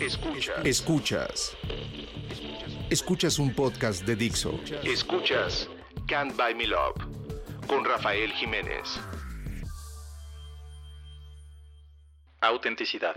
Escuchas. Escuchas. Escuchas un podcast de Dixo. Escuchas Can't Buy Me Love con Rafael Jiménez. Autenticidad.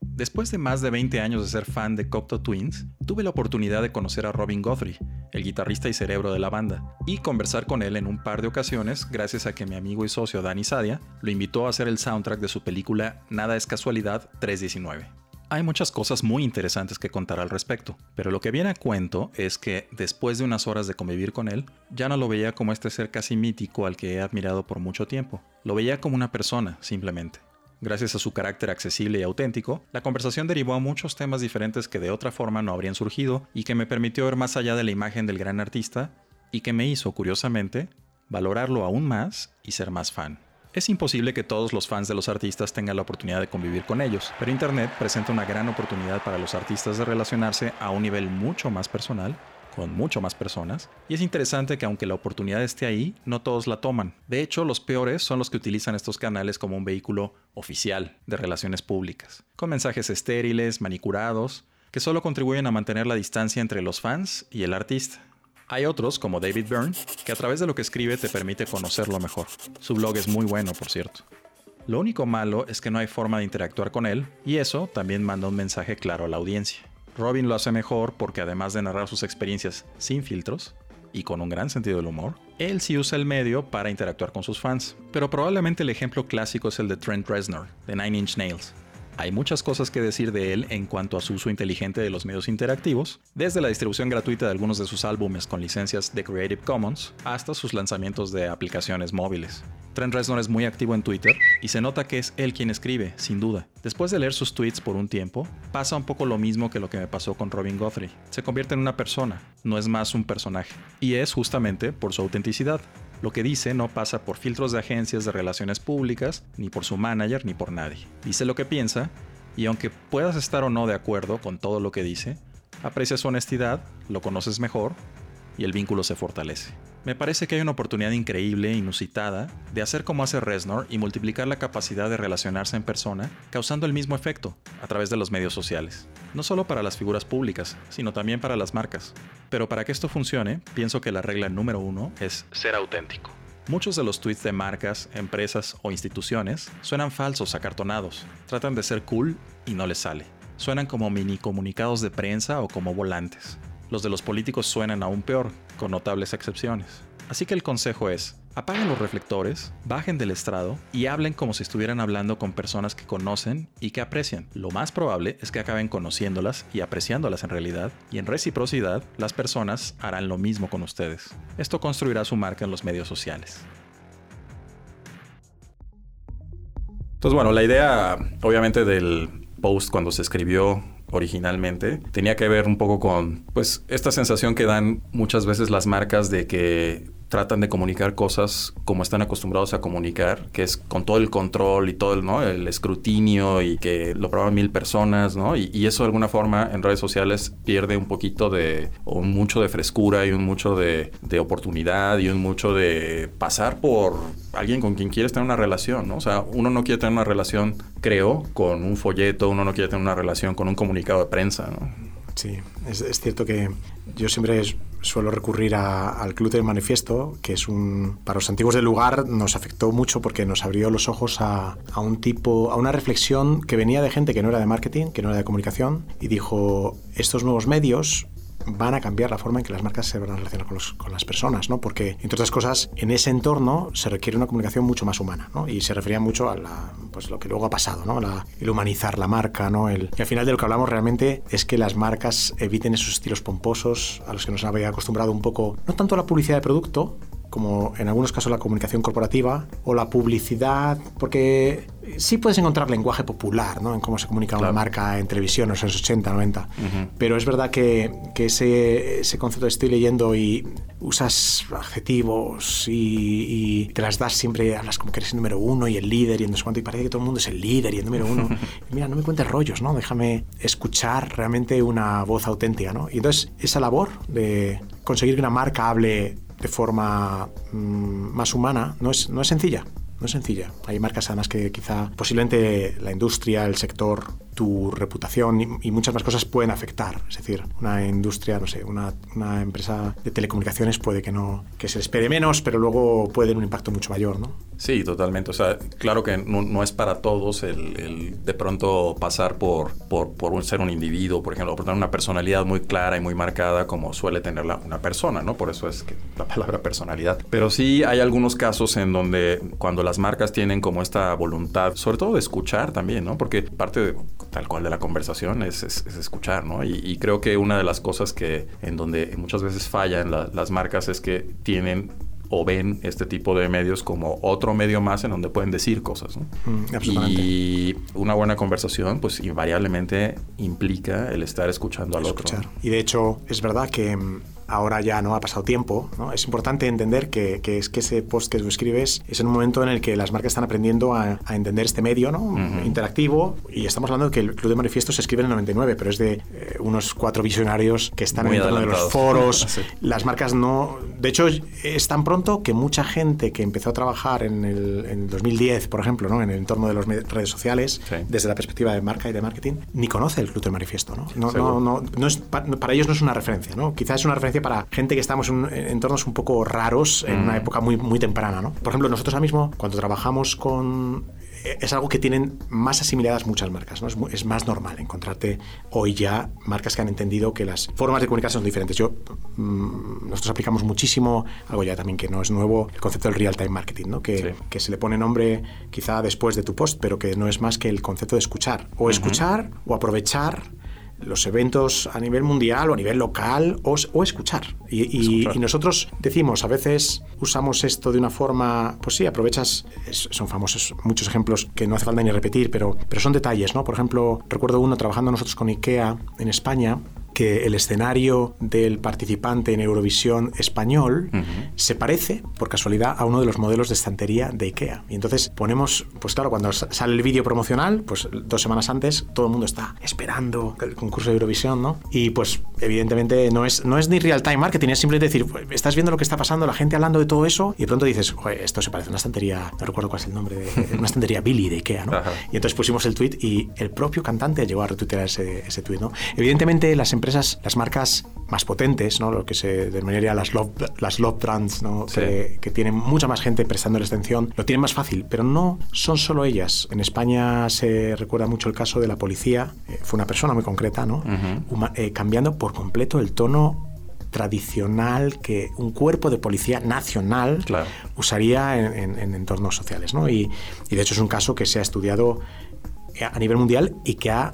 Después de más de 20 años de ser fan de Cocteau Twins, tuve la oportunidad de conocer a Robin Guthrie, el guitarrista y cerebro de la banda, y conversar con él en un par de ocasiones gracias a que mi amigo y socio Danny Sadia lo invitó a hacer el soundtrack de su película Nada es casualidad 319. Hay muchas cosas muy interesantes que contar al respecto, pero lo que viene a cuento es que después de unas horas de convivir con él, ya no lo veía como este ser casi mítico al que he admirado por mucho tiempo, lo veía como una persona, simplemente. Gracias a su carácter accesible y auténtico, la conversación derivó a muchos temas diferentes que de otra forma no habrían surgido y que me permitió ver más allá de la imagen del gran artista y que me hizo, curiosamente, valorarlo aún más y ser más fan. Es imposible que todos los fans de los artistas tengan la oportunidad de convivir con ellos, pero Internet presenta una gran oportunidad para los artistas de relacionarse a un nivel mucho más personal con mucho más personas, y es interesante que aunque la oportunidad esté ahí, no todos la toman. De hecho, los peores son los que utilizan estos canales como un vehículo oficial de relaciones públicas, con mensajes estériles, manicurados, que solo contribuyen a mantener la distancia entre los fans y el artista. Hay otros, como David Byrne, que a través de lo que escribe te permite conocerlo mejor. Su blog es muy bueno, por cierto. Lo único malo es que no hay forma de interactuar con él, y eso también manda un mensaje claro a la audiencia. Robin lo hace mejor porque además de narrar sus experiencias sin filtros y con un gran sentido del humor, él sí usa el medio para interactuar con sus fans. Pero probablemente el ejemplo clásico es el de Trent Reznor, de Nine Inch Nails. Hay muchas cosas que decir de él en cuanto a su uso inteligente de los medios interactivos, desde la distribución gratuita de algunos de sus álbumes con licencias de Creative Commons hasta sus lanzamientos de aplicaciones móviles. Trent Reznor es muy activo en Twitter y se nota que es él quien escribe, sin duda. Después de leer sus tweets por un tiempo, pasa un poco lo mismo que lo que me pasó con Robin Guthrie. Se convierte en una persona, no es más un personaje. Y es justamente por su autenticidad. Lo que dice no pasa por filtros de agencias de relaciones públicas, ni por su manager, ni por nadie. Dice lo que piensa, y aunque puedas estar o no de acuerdo con todo lo que dice, aprecia su honestidad, lo conoces mejor, y el vínculo se fortalece. Me parece que hay una oportunidad increíble, inusitada, de hacer como hace Reznor y multiplicar la capacidad de relacionarse en persona, causando el mismo efecto a través de los medios sociales. No solo para las figuras públicas, sino también para las marcas. Pero para que esto funcione, pienso que la regla número uno es ser auténtico. Muchos de los tweets de marcas, empresas o instituciones suenan falsos, acartonados. Tratan de ser cool y no les sale. Suenan como mini comunicados de prensa o como volantes. Los de los políticos suenan aún peor, con notables excepciones. Así que el consejo es, apaguen los reflectores, bajen del estrado y hablen como si estuvieran hablando con personas que conocen y que aprecian. Lo más probable es que acaben conociéndolas y apreciándolas en realidad, y en reciprocidad, las personas harán lo mismo con ustedes. Esto construirá su marca en los medios sociales. Entonces, bueno, la idea, obviamente, del post cuando se escribió originalmente, tenía que ver un poco con, pues, esta sensación que dan muchas veces las marcas de que tratan de comunicar cosas como están acostumbrados a comunicar, que es con todo el control y todo el, ¿no? el escrutinio y que lo prueban mil personas, ¿no? Y, eso de alguna forma en redes sociales pierde un poquito de, o mucho de frescura y un mucho de, de oportunidad y un mucho de pasar por alguien con quien quieres tener una relación, ¿no? O sea, uno no quiere tener una relación, creo, con un folleto, uno no quiere tener una relación con un comunicado de prensa, ¿no? Sí, es, cierto que yo siempre suelo recurrir al Club del Manifiesto, que es un, para los antiguos del lugar nos afectó mucho porque nos abrió los ojos a, a, un tipo, a una reflexión que venía de gente que no era de marketing, que no era de comunicación, y dijo, estos nuevos medios van a cambiar la forma en que las marcas se van a relacionar con, con, las personas, ¿no? Porque, entre otras cosas, en ese entorno se requiere una comunicación mucho más humana, ¿no? Y se refería mucho a la, pues, lo que luego ha pasado, ¿no? El humanizar la marca, ¿no? El, y al final de lo que hablamos realmente es que las marcas eviten esos estilos pomposos a los que nos había acostumbrado un poco, no tanto la publicidad de producto, como en algunos casos la comunicación corporativa o la publicidad, porque sí puedes encontrar lenguaje popular ¿no? en cómo se comunica una marca en televisión, en los 80, 90, pero es verdad que, que ese, ese, concepto estoy leyendo y usas adjetivos y, y, te las das siempre, hablas como que eres el número uno y el líder y no sé cuánto, y parece que todo el mundo es el líder y el número uno. mira, no me cuentes rollos, ¿no? Déjame escuchar realmente una voz auténtica, ¿no? Y entonces esa labor de conseguir que una marca hable de forma mmm, más humana no es, no es sencilla. No es sencilla. Hay marcas además que quizá posiblemente la industria, el sector tu reputación y, muchas más cosas pueden afectar. Es decir, una industria, no sé, una, empresa de telecomunicaciones puede que no que se espere menos, pero luego puede tener un impacto mucho mayor, ¿no? Sí, totalmente. O sea, claro que no, es para todos el, de pronto pasar por, por, ser un individuo, por ejemplo, por tener una personalidad muy clara y muy marcada como suele tener una persona, ¿no? Por eso es que la palabra personalidad. Pero sí hay algunos casos en donde cuando las marcas tienen como esta voluntad, sobre todo de escuchar también, ¿no? Porque parte de, tal cual de la conversación es, escuchar, ¿no? Y, creo que una de las cosas que en donde muchas veces fallan las marcas es que tienen o ven este tipo de medios como otro medio más en donde pueden decir cosas. ¿no? Mm, y una buena conversación, pues invariablemente implica el estar escuchando al otro. Y de hecho, es verdad que mm, ahora ya no ha pasado tiempo, ¿no? es importante entender que, que, es que ese post que tú escribes es en un momento en el que las marcas están aprendiendo a, a entender este medio ¿no? interactivo y estamos hablando de que el Club de Manifiestos se escribe en el 99, pero es de eh, unos cuatro visionarios que están en de los foros. Las marcas no... De hecho, es tan pronto que mucha gente que empezó a trabajar en el en 2010, por ejemplo, ¿no? en el entorno de las redes sociales, desde la perspectiva de marca y de marketing, ni conoce el Club de Manifiesto. ¿no? No, no, no, no es, para ellos no es una referencia. ¿no? Quizás es una referencia para gente que estamos en, entornos un poco raros en una mm. época muy, muy temprana. ¿no? Por ejemplo, nosotros ahora mismo, cuando trabajamos con eh, es algo que tienen más asimiladas muchas marcas. ¿no? Es, más normal encontrarte hoy ya marcas que han entendido que las formas de comunicarse son diferentes. Yo, mm, nosotros aplicamos muchísimo, algo ya también que no es nuevo, el concepto del real-time marketing, ¿no? que, que, se le pone nombre quizá después de tu post, pero que no es más que el concepto de escuchar. O escuchar o aprovechar los eventos a nivel mundial o a nivel local o, escuchar. Y, nosotros decimos, a veces usamos esto de una forma, pues sí, aprovechas, son famosos muchos ejemplos que no hace falta ni repetir, pero, pero son detalles, ¿no? Por ejemplo, recuerdo uno trabajando nosotros con IKEA en España, que el escenario del participante en Eurovisión español se parece, por casualidad, a uno de los modelos de estantería de IKEA. Y entonces ponemos, pues claro, cuando sale el vídeo promocional, pues dos semanas antes todo el mundo está esperando el concurso de Eurovisión, ¿no? Y pues evidentemente no es, no es ni real time marketing, es simplemente decir, pues, estás viendo lo que está pasando, la gente hablando de todo eso, y de pronto dices, esto se parece a una estantería, no recuerdo cuál es el nombre, de, una estantería Billy de IKEA, ¿no? Y entonces pusimos el tweet y el propio cantante llegó a retuitear ese, ese tweet, ¿no? Evidentemente las empresas las marcas más potentes, ¿no? lo que se denominaría las love, las love brands, ¿no? que, tienen mucha más gente prestando la atención, lo tienen más fácil, pero no son solo ellas. En España se recuerda mucho el caso de la policía, eh, fue una persona muy concreta, ¿no? Eh, cambiando por completo el tono tradicional que un cuerpo de policía nacional usaría en, entornos sociales. ¿no? Y, y, de hecho es un caso que se ha estudiado a nivel mundial y que ha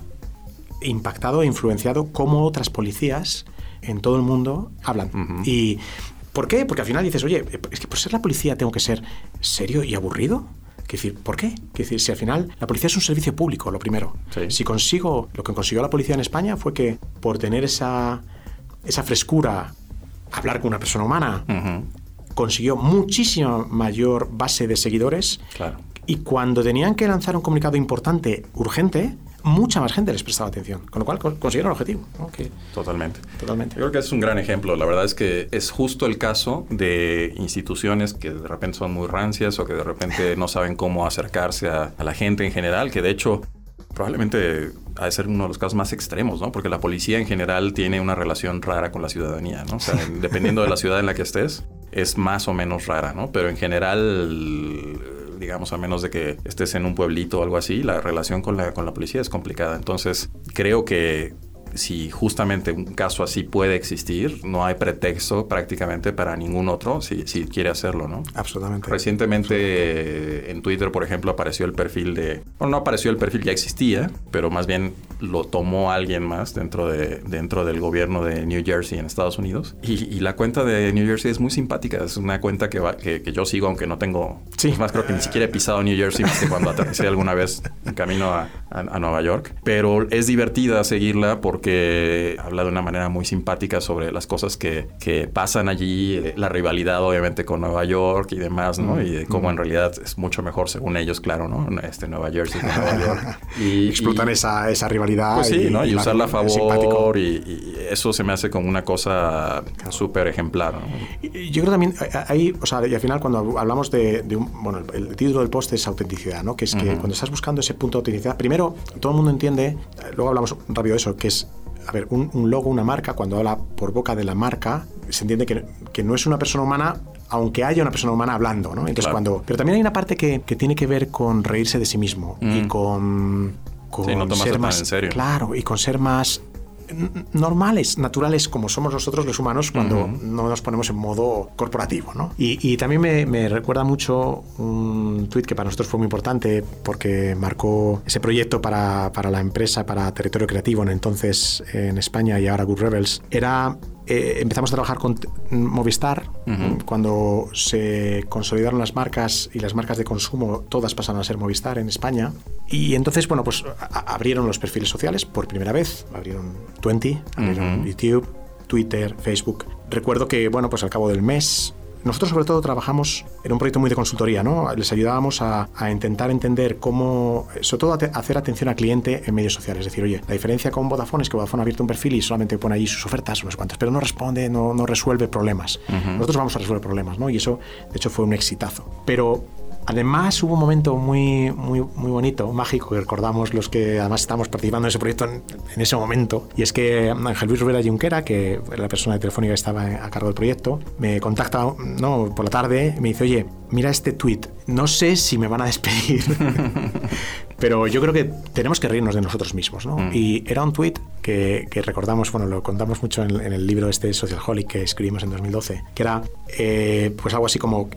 impactado e influenciado cómo otras policías en todo el mundo hablan. ¿Y por qué? Porque al final dices, oye, es que por ser la policía tengo que ser serio y aburrido. ¿Qué decir, ¿por qué? ¿Qué decir, si al final la policía es un servicio público, lo primero. Si consigo, lo que consiguió la policía en España fue que por tener esa, esa frescura, hablar con una persona humana, consiguió muchísima mayor base de seguidores. Claro. Y cuando tenían que lanzar un comunicado importante, urgente, mucha más gente les prestaba atención, con lo cual consiguieron el objetivo. Totalmente. Totalmente. Yo creo que es un gran ejemplo. La verdad es que es justo el caso de instituciones que de repente son muy rancias o que de repente no saben cómo acercarse a, la gente en general, que de hecho probablemente ha de ser uno de los casos más extremos, ¿no? Porque la policía en general tiene una relación rara con la ciudadanía, ¿no? O sea, dependiendo de la ciudad en la que estés, es más o menos rara, ¿no? Pero en general digamos, a menos de que estés en un pueblito o algo así, la relación con la, con la policía es complicada. Entonces, creo que si justamente un caso así puede existir, no hay pretexto prácticamente para ningún otro si, si quiere hacerlo, ¿no? Absolutamente. Recientemente en Twitter, por ejemplo, apareció el perfil de... Bueno, no apareció el perfil, ya existía, pero más bien lo tomó alguien más dentro, de, dentro del gobierno de New Jersey en Estados Unidos. Y, la cuenta de New Jersey es muy simpática, es una cuenta que, va, que, yo sigo, aunque no tengo... Sí. Más, creo que ni siquiera he pisado New Jersey más que cuando aterricé alguna vez en camino a, a, a Nueva York. Pero es divertida seguirla porque que habla de una manera muy simpática sobre las cosas que, que pasan allí, eh, la rivalidad obviamente con Nueva York y demás, ¿no? Y de cómo en realidad es mucho mejor, según ellos, claro, ¿no? Este Nueva Jersey con Nueva York. Y, Explotan esa, esa rivalidad. Pues sí, y, ¿no? Y, usarla a favor y, eso se me hace como una cosa súper ejemplar, ¿no? Yo creo también, ahí, o sea, y al final cuando hablamos de, un, bueno, el, título del post es autenticidad, ¿no? Que es que cuando estás buscando ese punto de autenticidad, primero primero, todo el mundo entiende, eh, luego hablamos rápido de eso, que es a ver, un, logo, una marca, cuando habla por boca de la marca, se entiende que, que, no es una persona humana aunque haya una persona humana hablando, ¿no? Entonces cuando... Pero también hay una parte que, que, tiene que ver con reírse de sí mismo y mm. con... con sí, no ser más... En serio. Claro, y con ser más normales, naturales como somos nosotros los humanos cuando no nos ponemos en modo corporativo. ¿no? Y, también me, recuerda mucho un tweet que para nosotros fue muy importante porque marcó ese proyecto para, para la empresa, para Territorio Creativo, en entonces en España y ahora Good Rebels. Era eh, empezamos a trabajar con Movistar cuando se consolidaron las marcas y las marcas de consumo todas pasaron a ser Movistar en España. Y entonces bueno pues abrieron los perfiles sociales por primera vez. Abrieron 20 abrieron YouTube Twitter Facebook. Recuerdo que bueno pues al cabo del mes nosotros sobre todo trabajamos en un proyecto muy de consultoría, ¿no? Les ayudábamos a, intentar entender cómo, sobre todo a hacer atención al cliente en medios sociales. Es decir, oye, la diferencia con Vodafone es que Vodafone ha abierto un perfil y solamente pone ahí sus ofertas, unos cuantos, pero no responde, no, no resuelve problemas. Nosotros vamos a resolver problemas, ¿no? Y eso, de hecho, fue un exitazo. Pero Además, hubo un momento muy, muy, muy bonito, mágico, que recordamos los que además estábamos participando en ese proyecto en, ese momento. Y es que Ángel Luis Rivera Junquera, que era la persona de Telefónica que estaba a cargo del proyecto, me contacta ¿no? por la tarde y me dice, oye, mira este tweet, no sé si me van a despedir, pero yo creo que tenemos que reírnos de nosotros mismos. ¿no? Mm. Y era un tweet que, que, recordamos, bueno, lo contamos mucho en, el libro este Social Holic que escribimos en 2012, que era eh, pues algo así como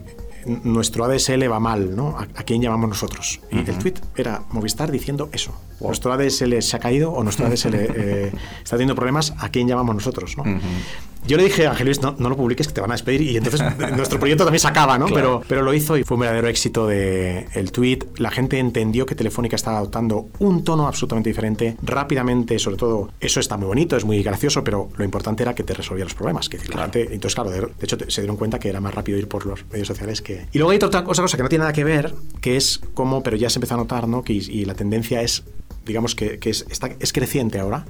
nuestro ADSL va mal, ¿no? ¿A, quién llamamos nosotros? Y el tweet era Movistar diciendo eso. Nuestro ADSL se ha caído o nuestro ADSL eh, está teniendo problemas, ¿a quién llamamos nosotros? ¿no? Yo le dije a Ángel Luis, no, no, lo publiques, que te van a despedir. Y entonces nuestro proyecto también se acaba, ¿no? Pero, pero lo hizo y fue un verdadero éxito de el tweet. La gente entendió que Telefónica estaba adoptando un tono absolutamente diferente, rápidamente, sobre todo. Eso está muy bonito, es muy gracioso, pero lo importante era que te resolvía los problemas. Que entonces, claro, de, hecho, se dieron cuenta que era más rápido ir por los medios sociales que. Y luego hay otra cosa, cosa que no tiene nada que ver, que es cómo, pero ya se empezó a notar, ¿no? Que, y, la tendencia es digamos que, que es, está, es creciente ahora,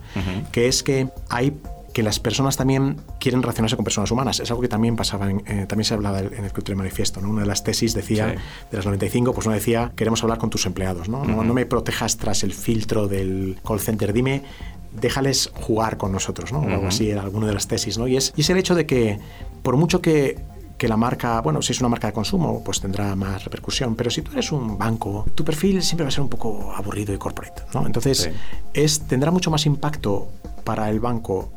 que es que hay que las personas también quieren relacionarse con personas humanas. Es algo que también pasaba, en, eh, también se hablaba en el Cultura Manifiesto. ¿no? Una de las tesis decía, de las 95, pues uno decía, queremos hablar con tus empleados. ¿no? no, me protejas tras el filtro del call center, dime déjales jugar con nosotros, ¿no? O algo así era alguna de las tesis, ¿no? Y es, y es el hecho de que, por mucho que que la marca, bueno, si es una marca de consumo, pues tendrá más repercusión, pero si tú eres un banco, tu perfil siempre va a ser un poco aburrido y corporate, ¿no? Entonces, es, tendrá mucho más impacto para el banco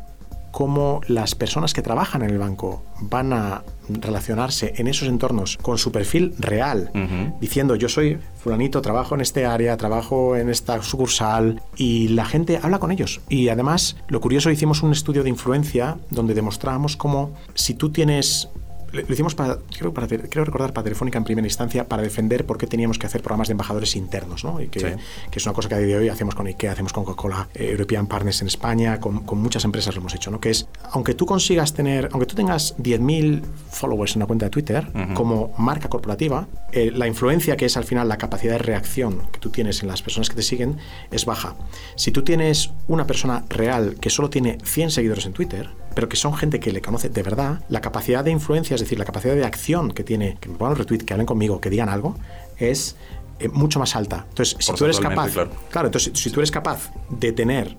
cómo las personas que trabajan en el banco van a relacionarse en esos entornos con su perfil real, diciendo yo soy fulanito, trabajo en este área, trabajo en esta sucursal y la gente habla con ellos. Y además, lo curioso, hicimos un estudio de influencia donde demostramos cómo si tú tienes lo hicimos para creo, para, creo recordar, para Telefónica en primera instancia, para defender por qué teníamos que hacer programas de embajadores internos, ¿no? Y que, que es una cosa que a día de hoy hacemos con IKEA, hacemos con Coca-Cola, eh, European Partners en España, con, con, muchas empresas lo hemos hecho, ¿no? Que es, aunque tú consigas tener, aunque tú tengas 10.000 followers en una cuenta de Twitter, como marca corporativa, eh, la influencia que es al final la capacidad de reacción que tú tienes en las personas que te siguen es baja. Si tú tienes una persona real que solo tiene 100 seguidores en Twitter, pero que son gente que le conoce de verdad, la capacidad de influencia, es decir, la capacidad de acción que tiene, que me pongan un retweet, que hablen conmigo, que digan algo, es eh, mucho más alta. Entonces, si tú eres capaz, claro. entonces si tú eres capaz de tener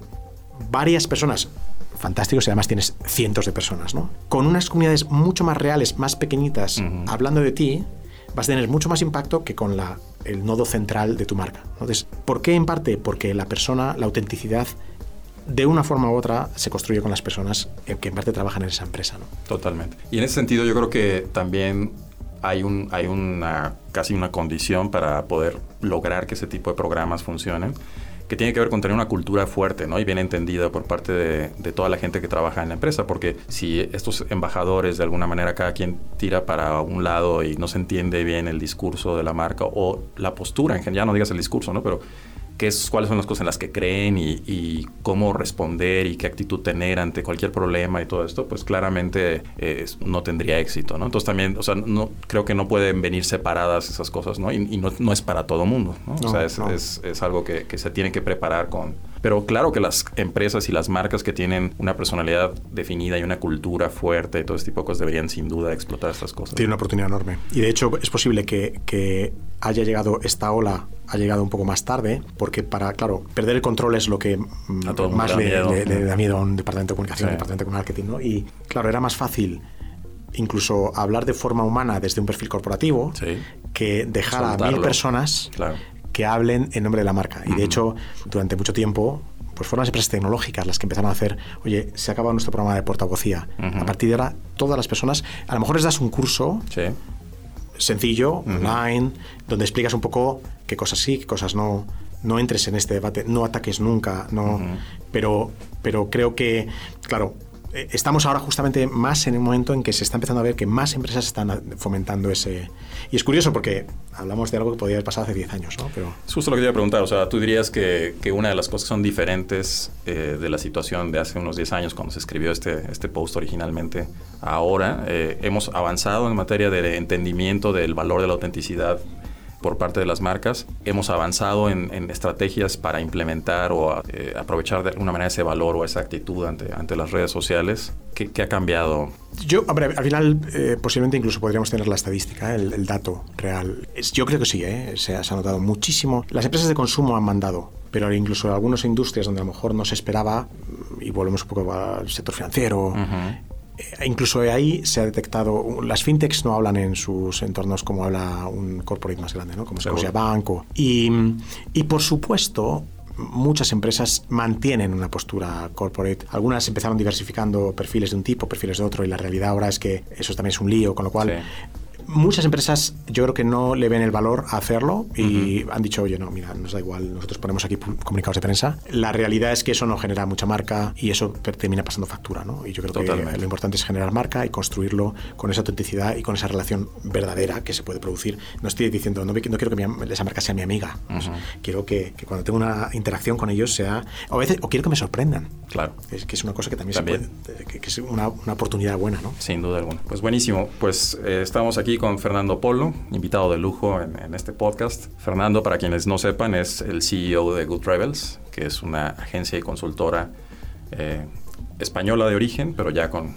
varias personas fantásticos y además tienes cientos de personas, ¿no? Con unas comunidades mucho más reales, más pequeñitas, hablando de ti, vas a tener mucho más impacto que con la, el nodo central de tu marca. Entonces, ¿por qué en parte? Porque la persona, la autenticidad de una forma u otra se construye con las personas que en parte trabajan en esa empresa. ¿no? Totalmente. Y en ese sentido yo creo que también hay, un, hay una, casi una condición para poder lograr que ese tipo de programas funcionen que tiene que ver con tener una cultura fuerte ¿no? y bien entendida por parte de, de, toda la gente que trabaja en la empresa, porque si estos embajadores de alguna manera cada quien tira para un lado y no se entiende bien el discurso de la marca o la postura en general, ya no digas el discurso, ¿no? pero qué es, cuáles son las cosas en las que creen y, cómo responder y qué actitud tener ante cualquier problema y todo esto, pues claramente eh, no tendría éxito, ¿no? Entonces también, o sea, no, creo que no pueden venir separadas esas cosas, ¿no? Y, no, no, es para todo mundo, ¿no? o sea, es, es, algo que, que se tiene que preparar con, pero claro que las empresas y las marcas que tienen una personalidad definida y una cultura fuerte y todo este tipo de cosas deberían sin duda explotar estas cosas. Tiene una oportunidad enorme. Y de hecho es posible que, que haya llegado esta ola ha llegado un poco más tarde, porque para, claro, perder el control es lo que más le, da miedo. a un departamento de comunicación, un departamento de marketing, ¿no? Y claro, era más fácil incluso hablar de forma humana desde un perfil corporativo que dejar a mil personas que hablen en nombre de la marca. Y de hecho, durante mucho tiempo, pues fueron las empresas tecnológicas las que empezaron a hacer, oye, se ha acabado nuestro programa de portavocía. A partir de ahora, todas las personas, a lo mejor les das un curso sencillo, online, donde explicas un poco qué cosas sí, qué cosas no. No entres en este debate, no ataques nunca, no. pero, pero creo que, claro, eh, estamos ahora justamente más en el momento en que se está empezando a ver que más empresas están fomentando ese... Y es curioso porque hablamos de algo que podría haber pasado hace 10 años, ¿no? Pero... Es justo lo que te iba a preguntar, o sea, tú dirías que, que una de las cosas que son diferentes eh, de la situación de hace unos 10 años cuando se escribió este, este post originalmente, ahora eh, hemos avanzado en materia de entendimiento del valor de la autenticidad por parte de las marcas. Hemos avanzado en, estrategias para implementar o eh, aprovechar de alguna manera ese valor o esa actitud ante, ante las redes sociales. ¿Qué, ha cambiado? Yo, hombre, al final eh, posiblemente incluso podríamos tener la estadística, el, dato real. yo creo que sí, ¿eh? se, ha notado muchísimo. Las empresas de consumo han mandado pero incluso algunas industrias donde a lo mejor no se esperaba, y volvemos un poco al sector financiero, eh, incluso ahí se ha detectado, las fintechs no hablan en sus entornos como habla un corporate más grande, ¿no? como Scotia Banco. Y, y por supuesto, muchas empresas mantienen una postura corporate. Algunas empezaron diversificando perfiles de un tipo, perfiles de otro, y la realidad ahora es que eso también es un lío, con lo cual muchas empresas yo creo que no le ven el valor a hacerlo y han dicho, oye, no, mira, nos da igual, nosotros ponemos aquí comunicados de prensa. La realidad es que eso no genera mucha marca y eso termina pasando factura, ¿no? Y yo creo que lo importante es generar marca y construirlo con esa autenticidad y con esa relación verdadera que se puede producir. No estoy diciendo, no, quiero que esa marca sea mi amiga. quiero que, cuando tengo una interacción con ellos sea, o a veces, o quiero que me sorprendan. Claro. Es que es una cosa que también, Se puede, que, es una, una, oportunidad buena, ¿no? Sin duda alguna. Pues buenísimo. Pues eh, estamos aquí con Fernando Polo, invitado de lujo en, este podcast. Fernando, para quienes no sepan, es el CEO de Good Travels, que es una agencia y consultora eh, española de origen, pero ya con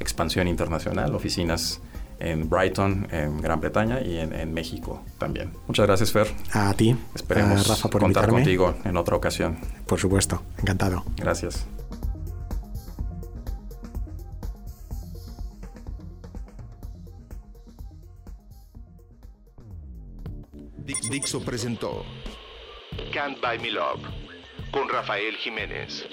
expansión internacional, oficinas en Brighton, en Gran Bretaña y en, México también. Muchas gracias, Fer. A ti. Esperemos Rafa, por contar contigo en otra ocasión. Por supuesto, encantado. Gracias. Dixo presentó Can't Buy Me Love con Rafael Jiménez.